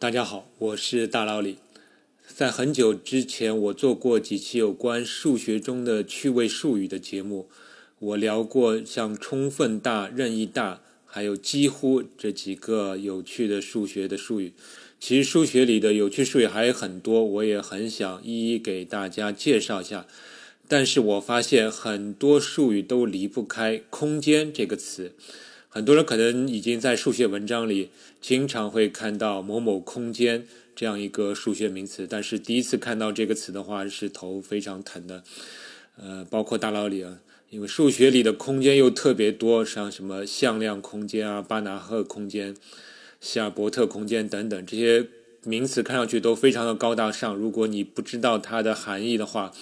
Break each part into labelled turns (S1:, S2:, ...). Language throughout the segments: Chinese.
S1: 大家好，我是大老李。在很久之前，我做过几期有关数学中的趣味术语的节目，我聊过像充分大、任意大，还有几乎这几个有趣的数学的术语。其实数学里的有趣术语还有很多，我也很想一一给大家介绍一下。但是我发现很多术语都离不开“空间”这个词。很多人可能已经在数学文章里经常会看到某某空间这样一个数学名词，但是第一次看到这个词的话是头非常疼的。呃，包括大脑里啊，因为数学里的空间又特别多，像什么向量空间啊、巴拿赫空间、希尔伯特空间等等这些名词，看上去都非常的高大上。如果你不知道它的含义的话，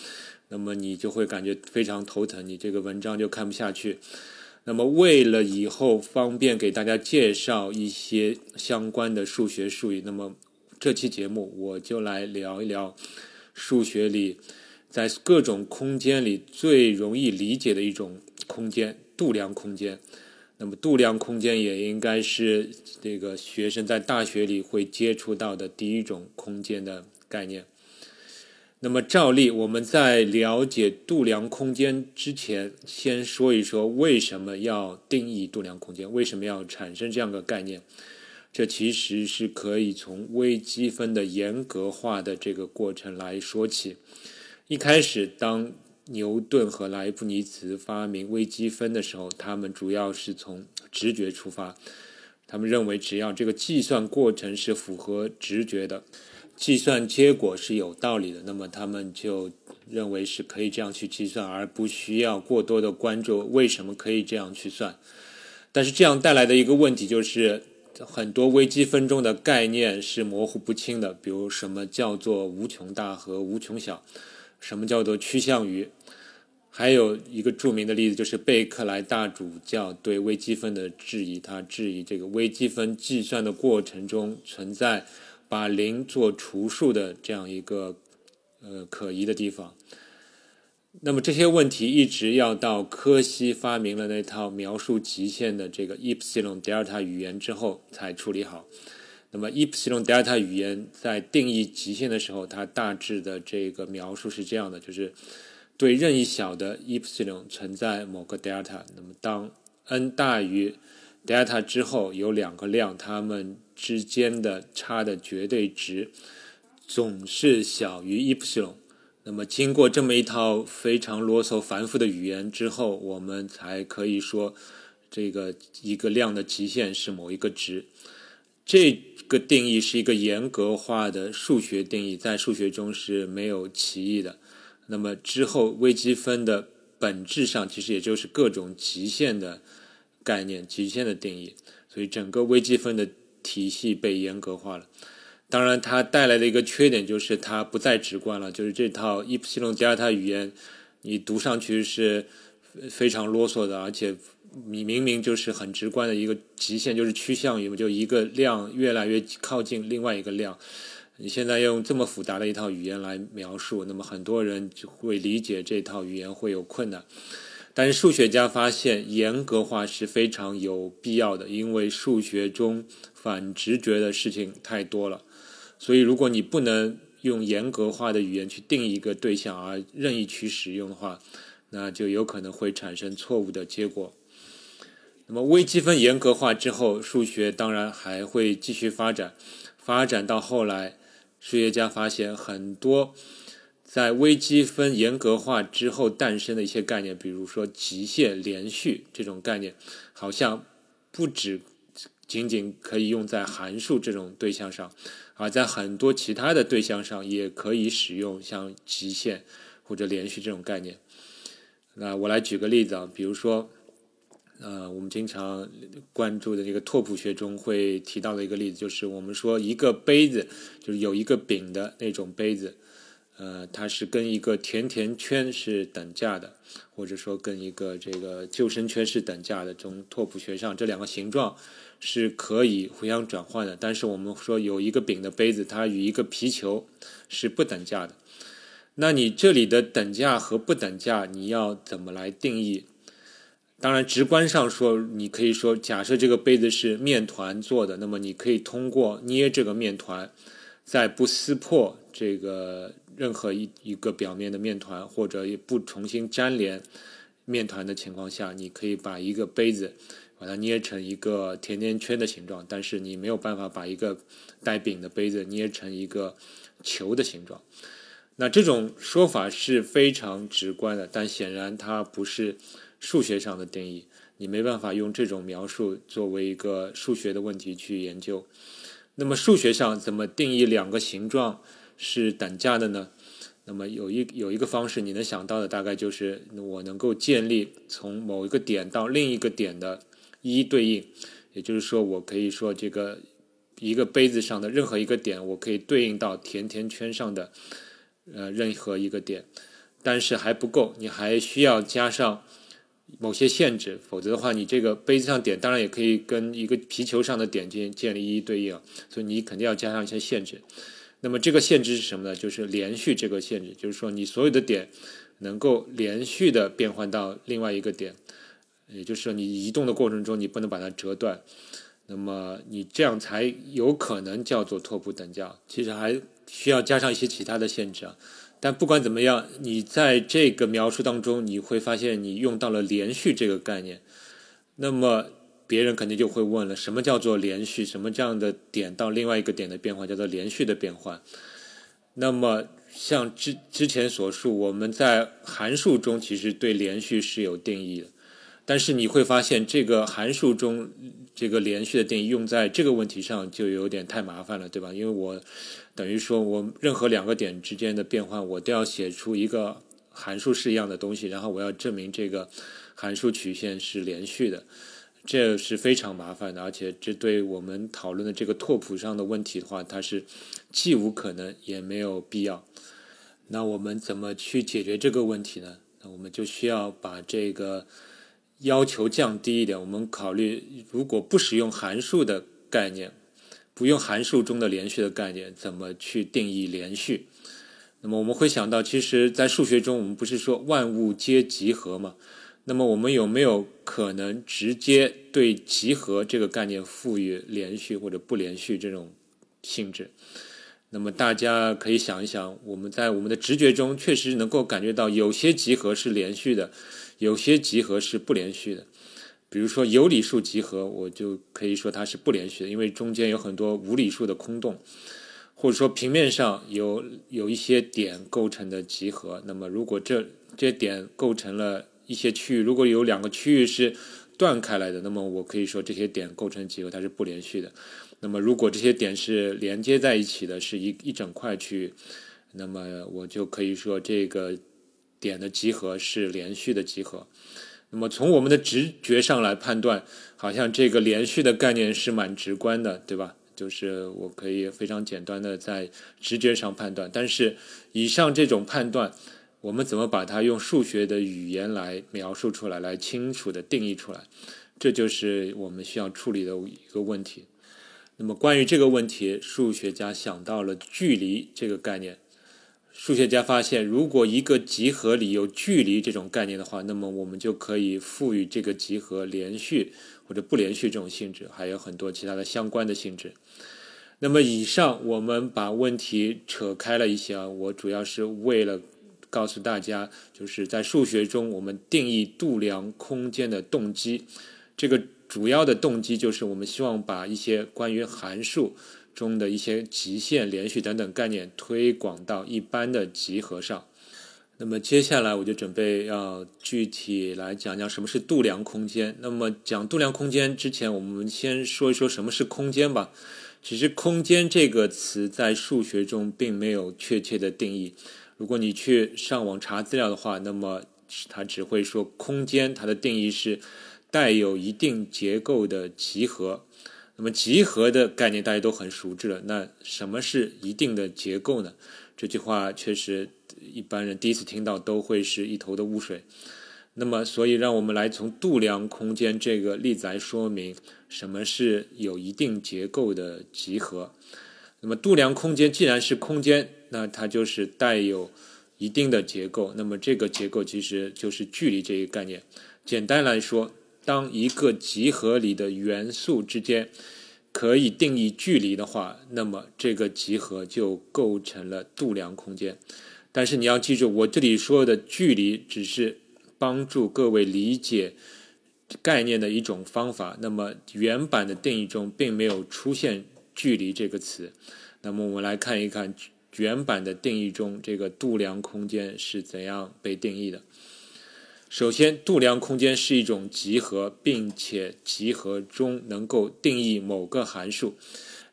S1: 那么你就会感觉非常头疼，你这个文章就看不下去。那么，为了以后方便给大家介绍一些相关的数学术语，那么这期节目我就来聊一聊数学里在各种空间里最容易理解的一种空间——度量空间。那么，度量空间也应该是这个学生在大学里会接触到的第一种空间的概念。那么，照例我们在了解度量空间之前，先说一说为什么要定义度量空间，为什么要产生这样的概念。这其实是可以从微积分的严格化的这个过程来说起。一开始，当牛顿和莱布尼茨发明微积分的时候，他们主要是从直觉出发，他们认为只要这个计算过程是符合直觉的。计算结果是有道理的，那么他们就认为是可以这样去计算，而不需要过多的关注为什么可以这样去算。但是这样带来的一个问题就是，很多微积分中的概念是模糊不清的，比如什么叫做无穷大和无穷小，什么叫做趋向于。还有一个著名的例子就是贝克莱大主教对微积分的质疑，他质疑这个微积分计算的过程中存在。把零做除数的这样一个呃可疑的地方，那么这些问题一直要到柯西发明了那套描述极限的这个 epsilon delta 语言之后才处理好。那么 epsilon delta 语言在定义极限的时候，它大致的这个描述是这样的：就是对任意小的 epsilon 存在某个 delta，那么当 n 大于 delta 之后，有两个量，它们之间的差的绝对值总是小于 epsilon。那么，经过这么一套非常啰嗦繁复的语言之后，我们才可以说这个一个量的极限是某一个值。这个定义是一个严格化的数学定义，在数学中是没有歧义的。那么之后，微积分的本质上其实也就是各种极限的。概念极限的定义，所以整个微积分的体系被严格化了。当然，它带来的一个缺点就是它不再直观了。就是这套 epsilon delta 语言，你读上去是非常啰嗦的，而且你明明就是很直观的一个极限，就是趋向于就一个量越来越靠近另外一个量。你现在用这么复杂的一套语言来描述，那么很多人就会理解这套语言会有困难。但是数学家发现，严格化是非常有必要的，因为数学中反直觉的事情太多了。所以，如果你不能用严格化的语言去定一个对象，而任意去使用的话，那就有可能会产生错误的结果。那么，微积分严格化之后，数学当然还会继续发展。发展到后来，数学家发现很多。在微积分严格化之后诞生的一些概念，比如说极限连续这种概念，好像不止仅仅可以用在函数这种对象上，而在很多其他的对象上也可以使用像极限或者连续这种概念。那我来举个例子啊，比如说，呃，我们经常关注的这个拓扑学中会提到的一个例子，就是我们说一个杯子，就是有一个柄的那种杯子。呃，它是跟一个甜甜圈是等价的，或者说跟一个这个救生圈是等价的。从拓扑学上，这两个形状是可以互相转换的。但是我们说有一个饼的杯子，它与一个皮球是不等价的。那你这里的等价和不等价，你要怎么来定义？当然，直观上说，你可以说，假设这个杯子是面团做的，那么你可以通过捏这个面团，在不撕破这个任何一一个表面的面团，或者不重新粘连面团的情况下，你可以把一个杯子把它捏成一个甜甜圈的形状。但是你没有办法把一个带柄的杯子捏成一个球的形状。那这种说法是非常直观的，但显然它不是数学上的定义。你没办法用这种描述作为一个数学的问题去研究。那么数学上怎么定义两个形状是等价的呢？那么有一有一个方式你能想到的，大概就是我能够建立从某一个点到另一个点的一一对应。也就是说，我可以说这个一个杯子上的任何一个点，我可以对应到甜甜圈上的。呃，任何一个点，但是还不够，你还需要加上某些限制，否则的话，你这个杯子上点当然也可以跟一个皮球上的点建建立一一对应，所以你肯定要加上一些限制。那么这个限制是什么呢？就是连续这个限制，就是说你所有的点能够连续的变换到另外一个点，也就是说你移动的过程中你不能把它折断，那么你这样才有可能叫做拓扑等价。其实还。需要加上一些其他的限制啊，但不管怎么样，你在这个描述当中，你会发现你用到了连续这个概念。那么别人肯定就会问了：什么叫做连续？什么这样的点到另外一个点的变化叫做连续的变换？那么像之之前所述，我们在函数中其实对连续是有定义的，但是你会发现这个函数中这个连续的定义用在这个问题上就有点太麻烦了，对吧？因为我。等于说，我任何两个点之间的变换，我都要写出一个函数式一样的东西，然后我要证明这个函数曲线是连续的，这是非常麻烦的，而且这对我们讨论的这个拓扑上的问题的话，它是既无可能也没有必要。那我们怎么去解决这个问题呢？那我们就需要把这个要求降低一点，我们考虑如果不使用函数的概念。不用函数中的连续的概念，怎么去定义连续？那么我们会想到，其实，在数学中，我们不是说万物皆集合吗？那么我们有没有可能直接对集合这个概念赋予连续或者不连续这种性质？那么大家可以想一想，我们在我们的直觉中确实能够感觉到，有些集合是连续的，有些集合是不连续的。比如说有理数集合，我就可以说它是不连续的，因为中间有很多无理数的空洞，或者说平面上有有一些点构成的集合。那么如果这这些点构成了一些区域，如果有两个区域是断开来的，那么我可以说这些点构成集合它是不连续的。那么如果这些点是连接在一起的，是一一整块区域，那么我就可以说这个点的集合是连续的集合。那么从我们的直觉上来判断，好像这个连续的概念是蛮直观的，对吧？就是我可以非常简单的在直觉上判断。但是以上这种判断，我们怎么把它用数学的语言来描述出来，来清楚的定义出来？这就是我们需要处理的一个问题。那么关于这个问题，数学家想到了距离这个概念。数学家发现，如果一个集合里有距离这种概念的话，那么我们就可以赋予这个集合连续或者不连续这种性质，还有很多其他的相关的性质。那么，以上我们把问题扯开了一些啊，我主要是为了告诉大家，就是在数学中我们定义度量空间的动机，这个主要的动机就是我们希望把一些关于函数。中的一些极限、连续等等概念推广到一般的集合上。那么接下来我就准备要具体来讲讲什么是度量空间。那么讲度量空间之前，我们先说一说什么是空间吧。其实“空间”这个词在数学中并没有确切的定义。如果你去上网查资料的话，那么它只会说空间，它的定义是带有一定结构的集合。那么集合的概念大家都很熟知了。那什么是一定的结构呢？这句话确实一般人第一次听到都会是一头的雾水。那么，所以让我们来从度量空间这个例子来说明什么是有一定结构的集合。那么，度量空间既然是空间，那它就是带有一定的结构。那么，这个结构其实就是距离这一概念。简单来说，当一个集合里的元素之间可以定义距离的话，那么这个集合就构成了度量空间。但是你要记住，我这里说的距离只是帮助各位理解概念的一种方法。那么原版的定义中并没有出现“距离”这个词。那么我们来看一看原版的定义中这个度量空间是怎样被定义的。首先，度量空间是一种集合，并且集合中能够定义某个函数。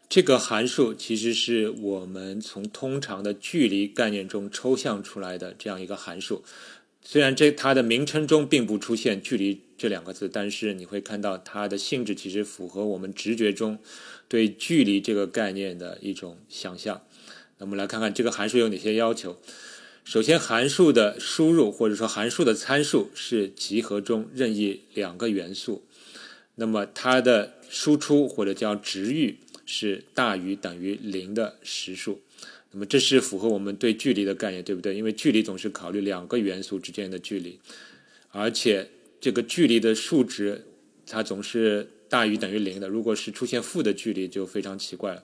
S1: 这个函数其实是我们从通常的距离概念中抽象出来的这样一个函数。虽然这它的名称中并不出现“距离”这两个字，但是你会看到它的性质其实符合我们直觉中对距离这个概念的一种想象。那我们来看看这个函数有哪些要求。首先，函数的输入或者说函数的参数是集合中任意两个元素。那么它的输出或者叫值域。是大于等于零的实数，那么这是符合我们对距离的概念，对不对？因为距离总是考虑两个元素之间的距离，而且这个距离的数值它总是大于等于零的。如果是出现负的距离，就非常奇怪了。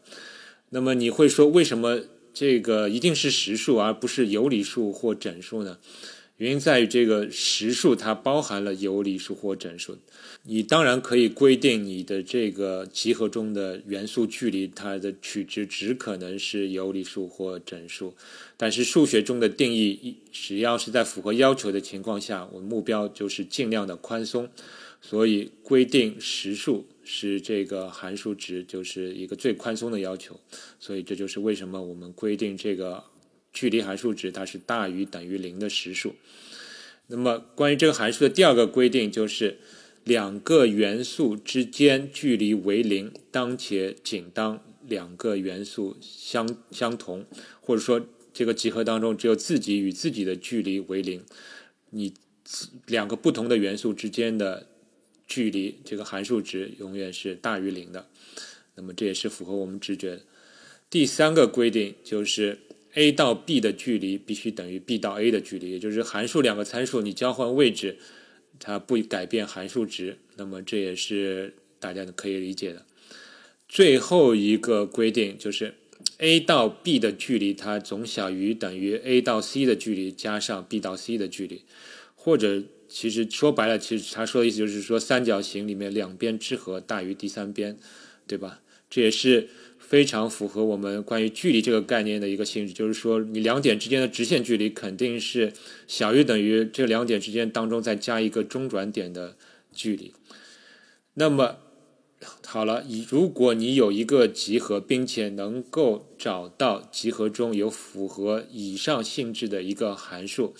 S1: 那么你会说，为什么这个一定是实数而不是有理数或整数呢？原因在于这个实数它包含了有理数或整数，你当然可以规定你的这个集合中的元素距离，它的取值只可能是有理数或整数。但是数学中的定义，只要是在符合要求的情况下，我目标就是尽量的宽松，所以规定实数是这个函数值，就是一个最宽松的要求。所以这就是为什么我们规定这个。距离函数值它是大于等于零的实数。那么关于这个函数的第二个规定就是，两个元素之间距离为零，当且仅当两个元素相相同，或者说这个集合当中只有自己与自己的距离为零，你两个不同的元素之间的距离，这个函数值永远是大于零的。那么这也是符合我们直觉的。第三个规定就是。a 到 b 的距离必须等于 b 到 a 的距离，也就是函数两个参数你交换位置，它不改变函数值。那么这也是大家可以理解的。最后一个规定就是 a 到 b 的距离它总小于等于 a 到 c 的距离加上 b 到 c 的距离，或者其实说白了，其实他说的意思就是说三角形里面两边之和大于第三边，对吧？这也是。非常符合我们关于距离这个概念的一个性质，就是说，你两点之间的直线距离肯定是小于等于这两点之间当中再加一个中转点的距离。那么，好了，如果你有一个集合，并且能够找到集合中有符合以上性质的一个函数，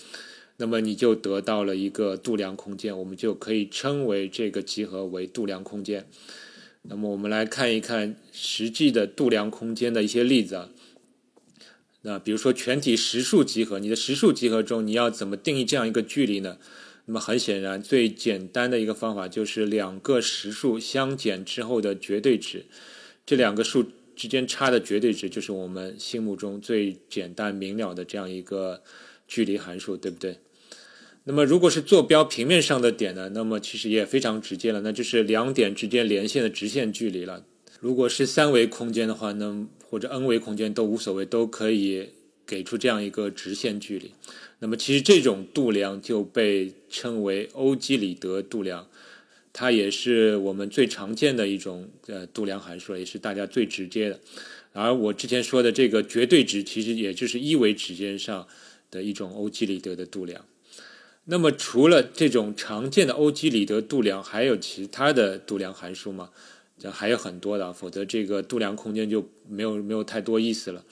S1: 那么你就得到了一个度量空间，我们就可以称为这个集合为度量空间。那么我们来看一看实际的度量空间的一些例子啊。那比如说全体实数集合，你的实数集合中你要怎么定义这样一个距离呢？那么很显然，最简单的一个方法就是两个实数相减之后的绝对值，这两个数之间差的绝对值就是我们心目中最简单明了的这样一个距离函数，对不对？那么，如果是坐标平面上的点呢？那么其实也非常直接了，那就是两点之间连线的直线距离了。如果是三维空间的话，那或者 n 维空间都无所谓，都可以给出这样一个直线距离。那么其实这种度量就被称为欧几里得度量，它也是我们最常见的一种呃度量函数，也是大家最直接的。而我之前说的这个绝对值，其实也就是一维时间上的一种欧几里得的度量。那么，除了这种常见的欧几里得度量，还有其他的度量函数吗？这还有很多的，否则这个度量空间就没有没有太多意思了。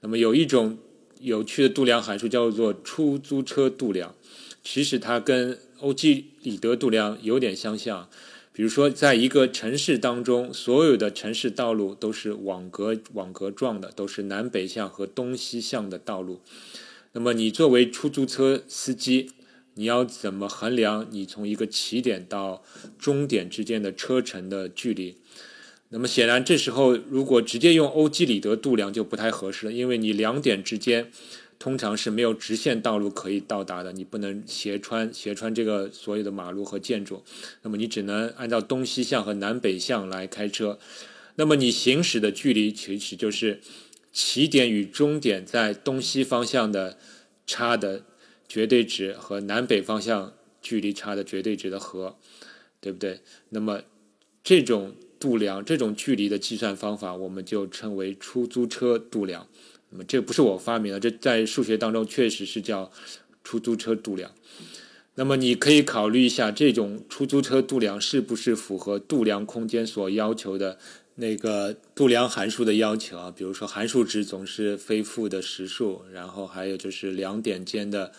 S1: 那么，有一种有趣的度量函数叫做出租车度量，其实它跟欧几里得度量有点相像。比如说，在一个城市当中，所有的城市道路都是网格网格状的，都是南北向和东西向的道路。那么，你作为出租车司机，你要怎么衡量你从一个起点到终点之间的车程的距离？那么显然，这时候如果直接用欧几里得度量就不太合适了，因为你两点之间通常是没有直线道路可以到达的，你不能斜穿斜穿这个所有的马路和建筑，那么你只能按照东西向和南北向来开车。那么你行驶的距离其实就是起点与终点在东西方向的差的绝对值和南北方向距离差的绝对值的和，对不对？那么这种度量这种距离的计算方法，我们就称为出租车度量。那么这不是我发明的，这在数学当中确实是叫出租车度量。那么你可以考虑一下，这种出租车度量是不是符合度量空间所要求的那个度量函数的要求啊？比如说函数值总是非负的实数，然后还有就是两点间的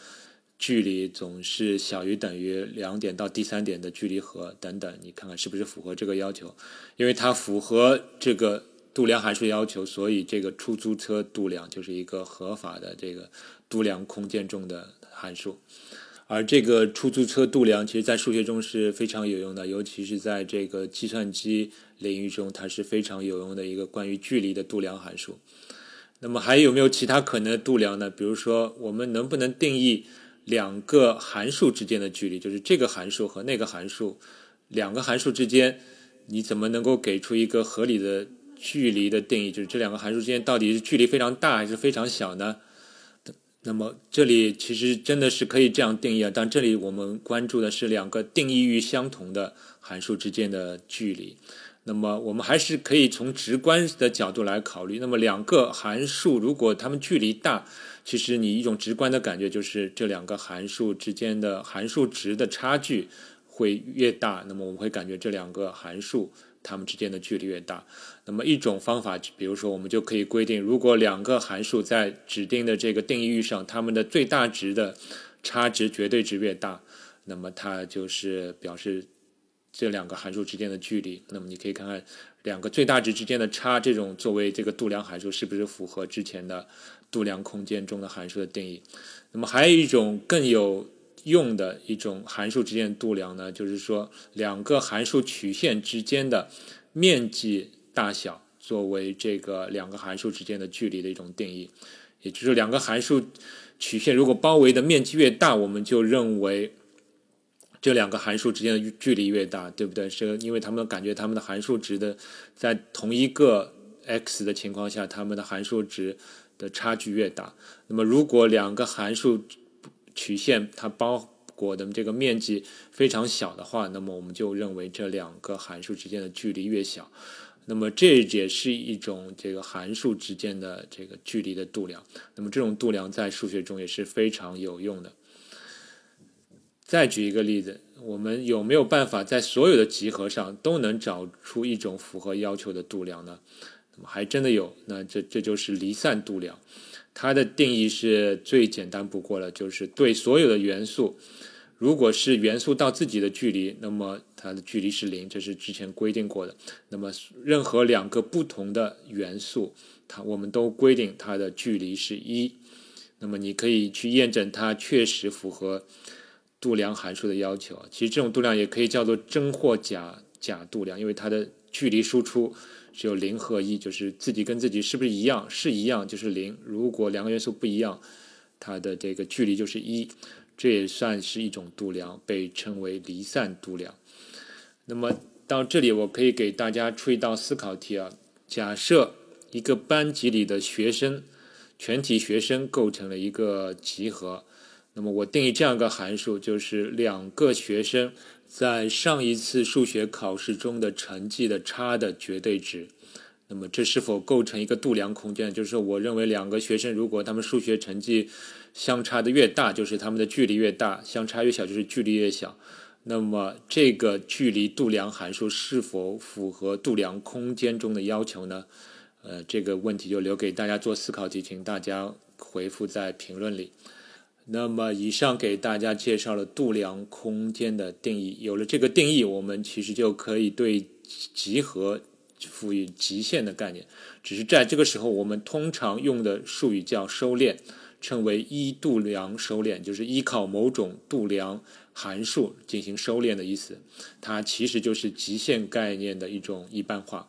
S1: 距离总是小于等于两点到第三点的距离和等等，你看看是不是符合这个要求？因为它符合这个。度量函数要求，所以这个出租车度量就是一个合法的这个度量空间中的函数。而这个出租车度量，其实在数学中是非常有用的，尤其是在这个计算机领域中，它是非常有用的一个关于距离的度量函数。那么还有没有其他可能的度量呢？比如说，我们能不能定义两个函数之间的距离？就是这个函数和那个函数，两个函数之间，你怎么能够给出一个合理的？距离的定义就是这两个函数之间到底是距离非常大还是非常小呢？那么这里其实真的是可以这样定义啊，但这里我们关注的是两个定义域相同的函数之间的距离。那么我们还是可以从直观的角度来考虑。那么两个函数如果它们距离大，其实你一种直观的感觉就是这两个函数之间的函数值的差距会越大。那么我们会感觉这两个函数。它们之间的距离越大，那么一种方法，比如说我们就可以规定，如果两个函数在指定的这个定义域上，它们的最大值的差值绝对值越大，那么它就是表示这两个函数之间的距离。那么你可以看看两个最大值之间的差，这种作为这个度量函数是不是符合之前的度量空间中的函数的定义？那么还有一种更有。用的一种函数之间的度量呢，就是说两个函数曲线之间的面积大小作为这个两个函数之间的距离的一种定义。也就是两个函数曲线如果包围的面积越大，我们就认为这两个函数之间的距离越大，对不对？是因为他们感觉他们的函数值的在同一个 x 的情况下，他们的函数值的差距越大。那么如果两个函数曲线它包裹的这个面积非常小的话，那么我们就认为这两个函数之间的距离越小，那么这也是一种这个函数之间的这个距离的度量。那么这种度量在数学中也是非常有用的。再举一个例子，我们有没有办法在所有的集合上都能找出一种符合要求的度量呢？那么还真的有，那这这就是离散度量。它的定义是最简单不过了，就是对所有的元素，如果是元素到自己的距离，那么它的距离是零，这是之前规定过的。那么任何两个不同的元素，它我们都规定它的距离是一。那么你可以去验证它确实符合度量函数的要求。其实这种度量也可以叫做真或假假度量，因为它的距离输出。只有零和一，就是自己跟自己是不是一样？是一样就是零。如果两个元素不一样，它的这个距离就是一。这也算是一种度量，被称为离散度量。那么到这里，我可以给大家出一道思考题啊。假设一个班级里的学生，全体学生构成了一个集合，那么我定义这样一个函数，就是两个学生。在上一次数学考试中的成绩的差的绝对值，那么这是否构成一个度量空间？就是，我认为两个学生如果他们数学成绩相差的越大，就是他们的距离越大；相差越小，就是距离越小。那么这个距离度量函数是否符合度量空间中的要求呢？呃，这个问题就留给大家做思考题，请大家回复在评论里。那么，以上给大家介绍了度量空间的定义。有了这个定义，我们其实就可以对集合赋予极限的概念。只是在这个时候，我们通常用的术语叫收敛，称为一度量收敛，就是依靠某种度量函数进行收敛的意思。它其实就是极限概念的一种一般化。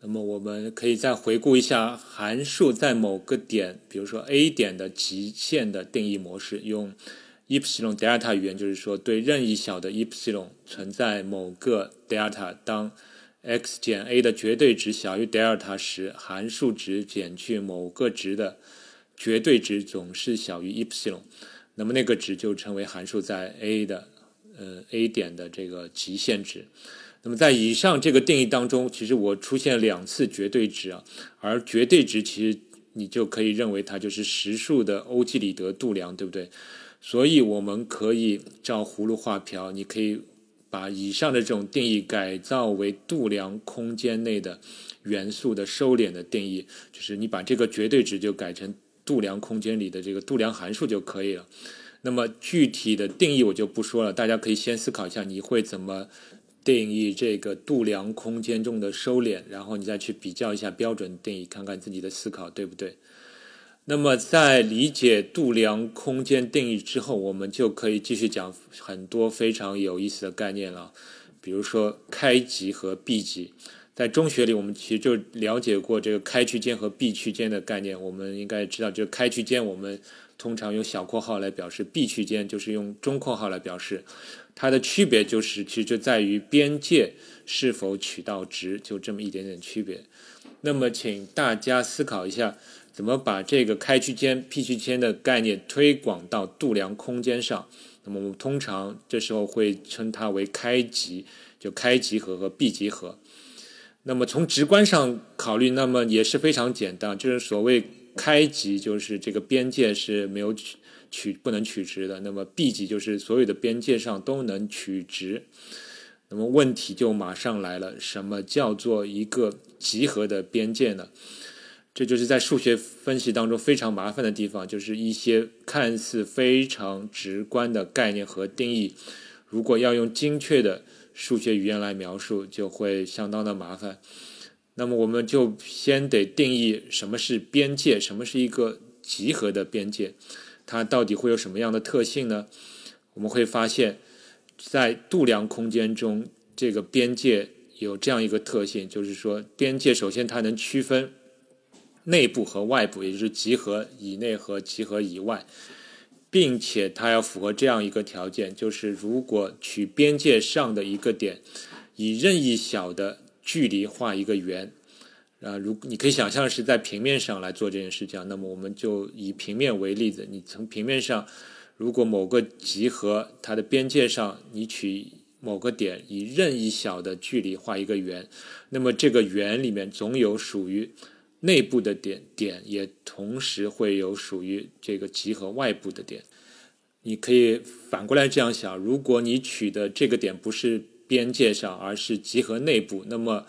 S1: 那么我们可以再回顾一下函数在某个点，比如说 A 点的极限的定义模式，用 epsilon delta 语言，就是说对任意小的 epsilon 存在某个 delta，当 x 减 a 的绝对值小于 delta 时，函数值减去某个值的绝对值总是小于 epsilon，那么那个值就称为函数在 A 的呃 A 点的这个极限值。那么在以上这个定义当中，其实我出现两次绝对值啊，而绝对值其实你就可以认为它就是实数的欧几里得度量，对不对？所以我们可以照葫芦画瓢，你可以把以上的这种定义改造为度量空间内的元素的收敛的定义，就是你把这个绝对值就改成度量空间里的这个度量函数就可以了。那么具体的定义我就不说了，大家可以先思考一下你会怎么。定义这个度量空间中的收敛，然后你再去比较一下标准定义，看看自己的思考对不对。那么在理解度量空间定义之后，我们就可以继续讲很多非常有意思的概念了。比如说开级和闭级，在中学里我们其实就了解过这个开区间和闭区间的概念。我们应该知道，就开区间我们通常用小括号来表示，闭区间就是用中括号来表示。它的区别就是，其实就在于边界是否取到值，就这么一点点区别。那么，请大家思考一下，怎么把这个开区间、闭区间的概念推广到度量空间上？那么，我们通常这时候会称它为开集，就开集合和闭集合。那么，从直观上考虑，那么也是非常简单，就是所谓开集，就是这个边界是没有取。取不能取值的，那么 B 级就是所有的边界上都能取值。那么问题就马上来了，什么叫做一个集合的边界呢？这就是在数学分析当中非常麻烦的地方，就是一些看似非常直观的概念和定义，如果要用精确的数学语言来描述，就会相当的麻烦。那么我们就先得定义什么是边界，什么是一个集合的边界。它到底会有什么样的特性呢？我们会发现，在度量空间中，这个边界有这样一个特性，就是说，边界首先它能区分内部和外部，也就是集合以内和集合以外，并且它要符合这样一个条件，就是如果取边界上的一个点，以任意小的距离画一个圆。啊，如你可以想象是在平面上来做这件事情，那么我们就以平面为例子。你从平面上，如果某个集合它的边界上，你取某个点，以任意小的距离画一个圆，那么这个圆里面总有属于内部的点，点也同时会有属于这个集合外部的点。你可以反过来这样想：如果你取的这个点不是边界上，而是集合内部，那么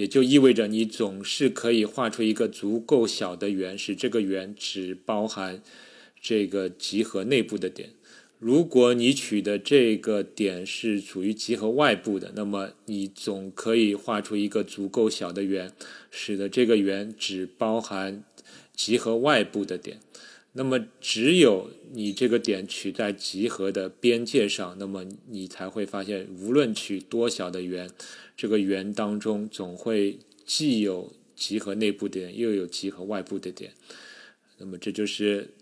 S1: 也就意味着你总是可以画出一个足够小的圆，使这个圆只包含这个集合内部的点。如果你取的这个点是处于集合外部的，那么你总可以画出一个足够小的圆，使得这个圆只包含集合外部的点。那么，只有你这个点取在集合的边界上，那么你才会发现，无论取多小的圆。这个圆当中总会既有集合内部点，又有集合外部的点。那么这就是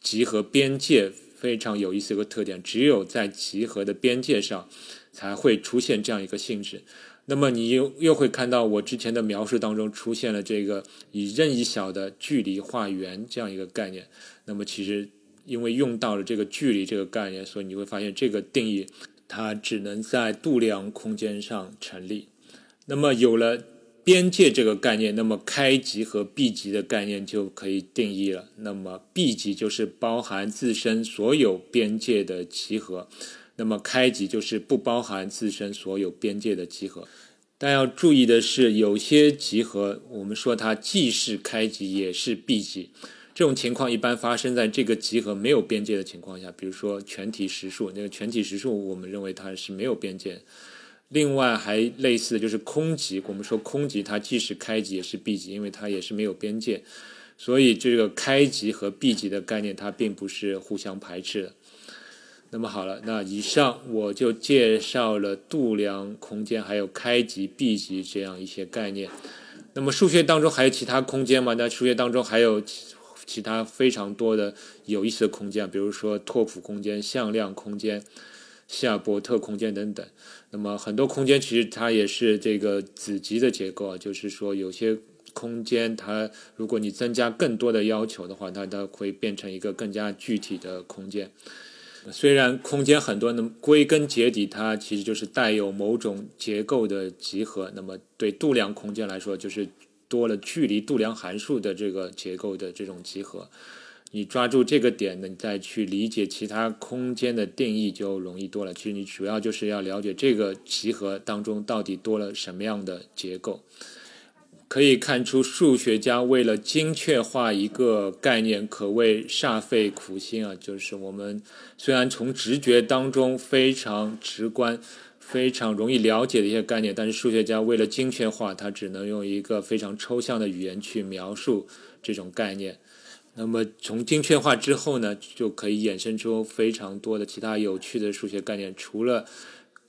S1: 集合边界非常有意思一个特点，只有在集合的边界上才会出现这样一个性质。那么你又又会看到我之前的描述当中出现了这个以任意小的距离画圆这样一个概念。那么其实因为用到了这个距离这个概念，所以你会发现这个定义。它只能在度量空间上成立。那么有了边界这个概念，那么开极和闭极的概念就可以定义了。那么闭极就是包含自身所有边界的集合，那么开集就是不包含自身所有边界的集合。但要注意的是，有些集合我们说它既是开集也是闭集。这种情况一般发生在这个集合没有边界的情况下，比如说全体实数，那个全体实数我们认为它是没有边界。另外还类似的就是空集，我们说空集它既是开集也是闭集，因为它也是没有边界。所以这个开集和闭集的概念它并不是互相排斥的。那么好了，那以上我就介绍了度量空间还有开集、闭集这样一些概念。那么数学当中还有其他空间吗？那数学当中还有其他非常多的有意思的空间，比如说拓扑空间、向量空间、希尔伯特空间等等。那么很多空间其实它也是这个子集的结构啊，就是说有些空间它如果你增加更多的要求的话，它它会变成一个更加具体的空间。虽然空间很多，那么归根结底，它其实就是带有某种结构的集合。那么对度量空间来说，就是多了距离度量函数的这个结构的这种集合。你抓住这个点呢，你再去理解其他空间的定义就容易多了。其实你主要就是要了解这个集合当中到底多了什么样的结构。可以看出，数学家为了精确化一个概念，可谓煞费苦心啊！就是我们虽然从直觉当中非常直观、非常容易了解的一些概念，但是数学家为了精确化，他只能用一个非常抽象的语言去描述这种概念。那么从精确化之后呢，就可以衍生出非常多的其他有趣的数学概念，除了。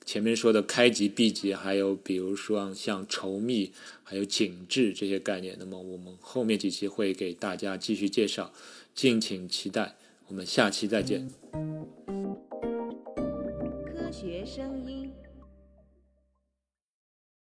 S1: 前面说的开集、闭集，还有比如说像稠密、还有紧致这些概念，那么我们后面几期会给大家继续介绍，敬请期待。我们下期再见。科学声音。